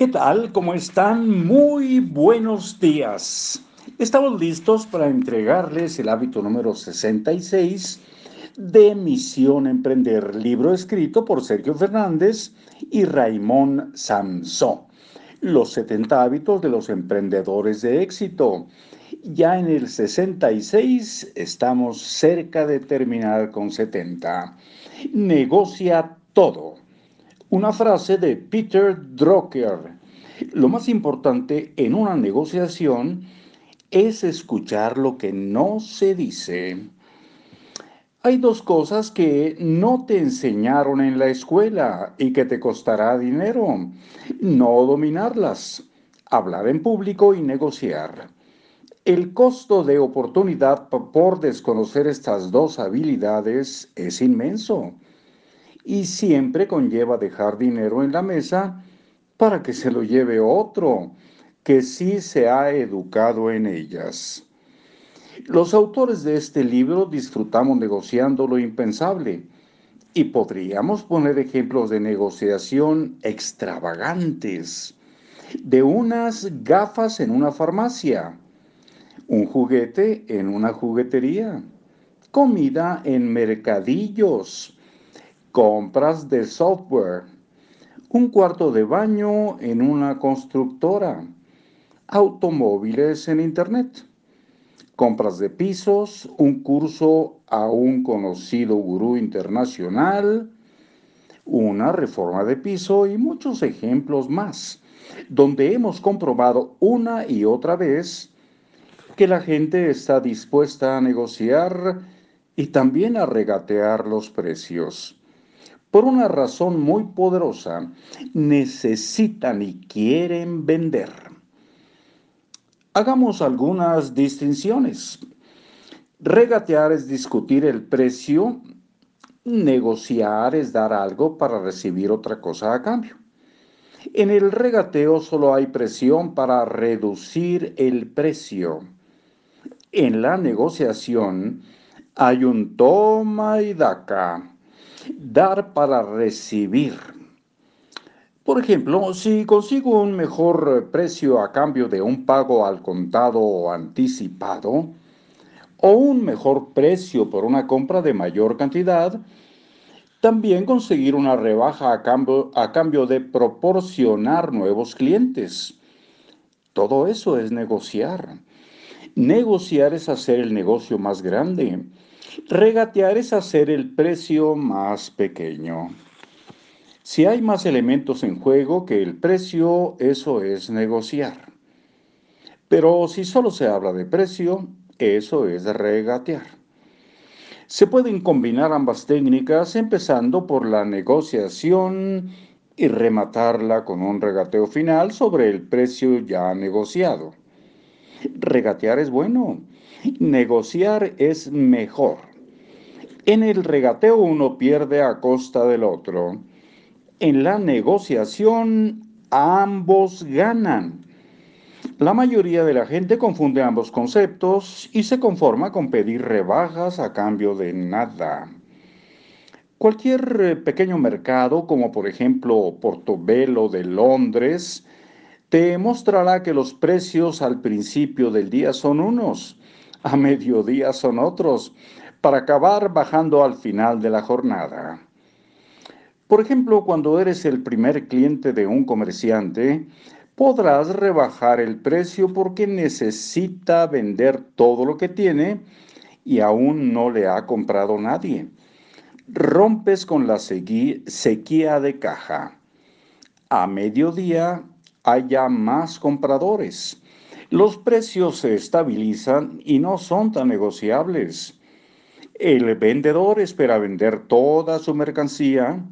¿Qué tal? ¿Cómo están? Muy buenos días. Estamos listos para entregarles el hábito número 66 de Misión Emprender, libro escrito por Sergio Fernández y Raimón Samson. Los 70 hábitos de los emprendedores de éxito. Ya en el 66 estamos cerca de terminar con 70. Negocia todo. Una frase de Peter Drucker. Lo más importante en una negociación es escuchar lo que no se dice. Hay dos cosas que no te enseñaron en la escuela y que te costará dinero. No dominarlas. Hablar en público y negociar. El costo de oportunidad por desconocer estas dos habilidades es inmenso y siempre conlleva dejar dinero en la mesa para que se lo lleve otro que sí se ha educado en ellas. Los autores de este libro disfrutamos negociando lo impensable y podríamos poner ejemplos de negociación extravagantes, de unas gafas en una farmacia, un juguete en una juguetería, comida en mercadillos, compras de software, un cuarto de baño en una constructora, automóviles en Internet, compras de pisos, un curso a un conocido gurú internacional, una reforma de piso y muchos ejemplos más, donde hemos comprobado una y otra vez que la gente está dispuesta a negociar y también a regatear los precios por una razón muy poderosa, necesitan y quieren vender. Hagamos algunas distinciones. Regatear es discutir el precio, negociar es dar algo para recibir otra cosa a cambio. En el regateo solo hay presión para reducir el precio. En la negociación hay un toma y daca dar para recibir. Por ejemplo, si consigo un mejor precio a cambio de un pago al contado o anticipado, o un mejor precio por una compra de mayor cantidad, también conseguir una rebaja a cambio, a cambio de proporcionar nuevos clientes. Todo eso es negociar. Negociar es hacer el negocio más grande Regatear es hacer el precio más pequeño. Si hay más elementos en juego que el precio, eso es negociar. Pero si solo se habla de precio, eso es regatear. Se pueden combinar ambas técnicas empezando por la negociación y rematarla con un regateo final sobre el precio ya negociado. Regatear es bueno, negociar es mejor. En el regateo uno pierde a costa del otro. En la negociación ambos ganan. La mayoría de la gente confunde ambos conceptos y se conforma con pedir rebajas a cambio de nada. Cualquier eh, pequeño mercado, como por ejemplo Portobelo de Londres, te mostrará que los precios al principio del día son unos, a mediodía son otros, para acabar bajando al final de la jornada. Por ejemplo, cuando eres el primer cliente de un comerciante, podrás rebajar el precio porque necesita vender todo lo que tiene y aún no le ha comprado nadie. Rompes con la sequía de caja. A mediodía haya más compradores. Los precios se estabilizan y no son tan negociables. El vendedor espera vender toda su mercancía.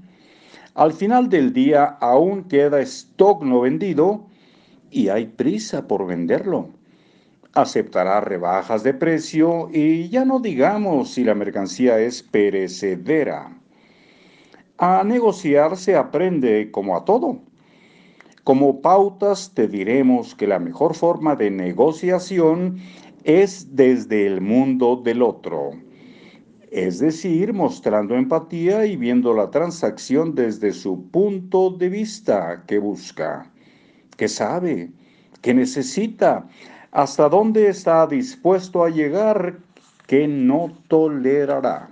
Al final del día aún queda stock no vendido y hay prisa por venderlo. Aceptará rebajas de precio y ya no digamos si la mercancía es perecedera. A negociar se aprende como a todo. Como pautas te diremos que la mejor forma de negociación es desde el mundo del otro es decir, mostrando empatía y viendo la transacción desde su punto de vista que busca. que sabe, que necesita, hasta dónde está dispuesto a llegar, que no tolerará.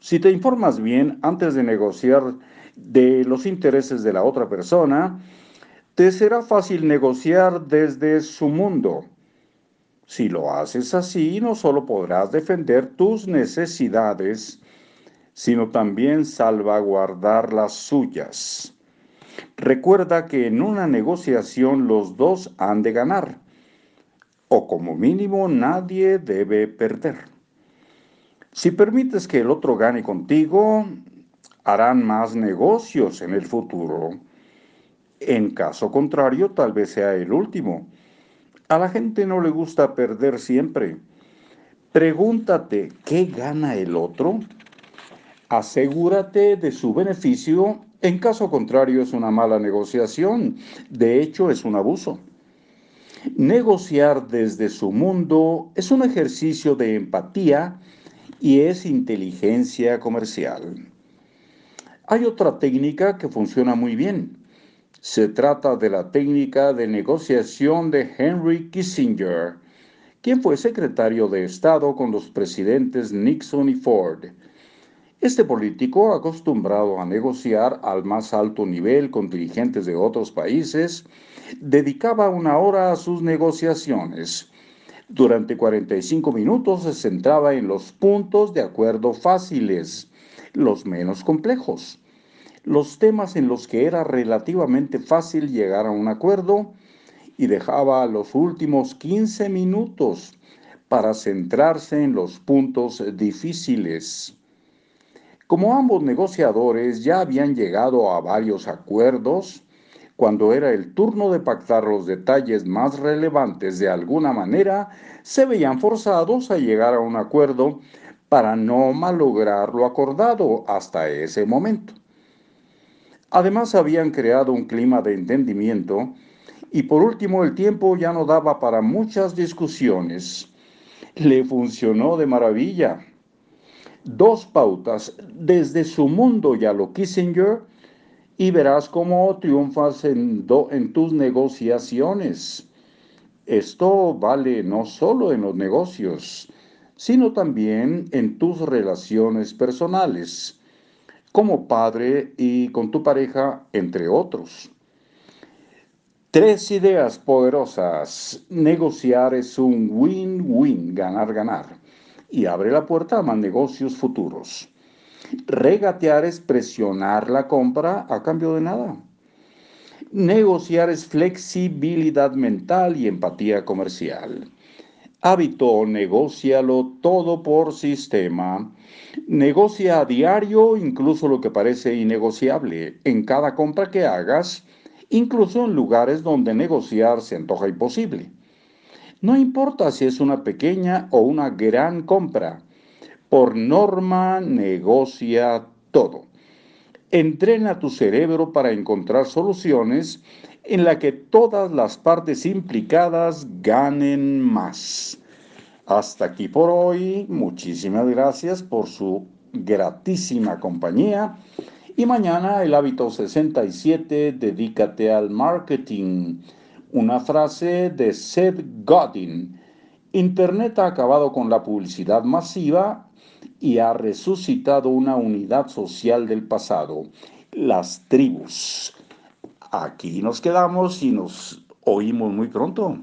Si te informas bien antes de negociar de los intereses de la otra persona, te será fácil negociar desde su mundo. Si lo haces así, no solo podrás defender tus necesidades, sino también salvaguardar las suyas. Recuerda que en una negociación los dos han de ganar, o como mínimo nadie debe perder. Si permites que el otro gane contigo, harán más negocios en el futuro. En caso contrario, tal vez sea el último. A la gente no le gusta perder siempre. Pregúntate, ¿qué gana el otro? Asegúrate de su beneficio. En caso contrario, es una mala negociación. De hecho, es un abuso. Negociar desde su mundo es un ejercicio de empatía y es inteligencia comercial. Hay otra técnica que funciona muy bien. Se trata de la técnica de negociación de Henry Kissinger, quien fue secretario de Estado con los presidentes Nixon y Ford. Este político, acostumbrado a negociar al más alto nivel con dirigentes de otros países, dedicaba una hora a sus negociaciones. Durante 45 minutos se centraba en los puntos de acuerdo fáciles, los menos complejos los temas en los que era relativamente fácil llegar a un acuerdo y dejaba los últimos 15 minutos para centrarse en los puntos difíciles. Como ambos negociadores ya habían llegado a varios acuerdos, cuando era el turno de pactar los detalles más relevantes de alguna manera, se veían forzados a llegar a un acuerdo para no malograr lo acordado hasta ese momento. Además habían creado un clima de entendimiento y por último el tiempo ya no daba para muchas discusiones. Le funcionó de maravilla. Dos pautas desde su mundo y a lo Kissinger y verás cómo triunfas en, en tus negociaciones. Esto vale no solo en los negocios, sino también en tus relaciones personales como padre y con tu pareja, entre otros. Tres ideas poderosas. Negociar es un win-win, ganar-ganar, y abre la puerta a más negocios futuros. Regatear es presionar la compra a cambio de nada. Negociar es flexibilidad mental y empatía comercial. Hábito, negocialo todo por sistema. Negocia a diario incluso lo que parece innegociable en cada compra que hagas, incluso en lugares donde negociar se antoja imposible. No importa si es una pequeña o una gran compra, por norma negocia todo. Entrena tu cerebro para encontrar soluciones en la que todas las partes implicadas ganen más. Hasta aquí por hoy. Muchísimas gracias por su gratísima compañía. Y mañana el hábito 67, dedícate al marketing. Una frase de Seth Godin. Internet ha acabado con la publicidad masiva y ha resucitado una unidad social del pasado, las tribus. Aquí nos quedamos y nos oímos muy pronto.